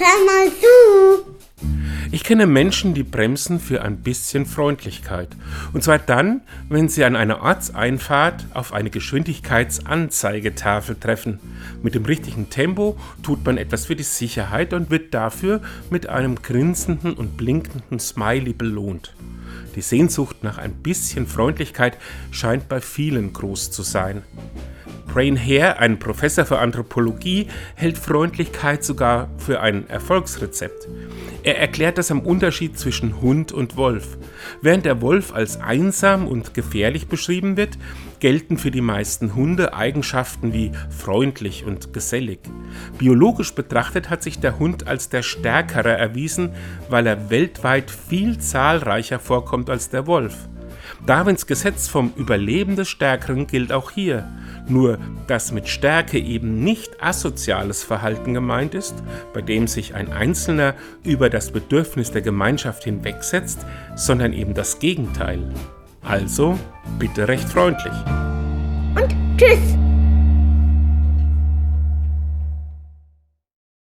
رمضان Ich kenne Menschen, die bremsen für ein bisschen Freundlichkeit. Und zwar dann, wenn sie an einer Ortseinfahrt auf eine Geschwindigkeitsanzeigetafel treffen. Mit dem richtigen Tempo tut man etwas für die Sicherheit und wird dafür mit einem grinsenden und blinkenden Smiley belohnt. Die Sehnsucht nach ein bisschen Freundlichkeit scheint bei vielen groß zu sein. Brain Hare, ein Professor für Anthropologie, hält Freundlichkeit sogar für ein Erfolgsrezept. Er erklärt das am Unterschied zwischen Hund und Wolf. Während der Wolf als einsam und gefährlich beschrieben wird, gelten für die meisten Hunde Eigenschaften wie freundlich und gesellig. Biologisch betrachtet hat sich der Hund als der Stärkere erwiesen, weil er weltweit viel zahlreicher vorkommt als der Wolf. Darwins Gesetz vom Überleben des Stärkeren gilt auch hier. Nur, dass mit Stärke eben nicht asoziales Verhalten gemeint ist, bei dem sich ein Einzelner über das Bedürfnis der Gemeinschaft hinwegsetzt, sondern eben das Gegenteil. Also bitte recht freundlich. Und tschüss.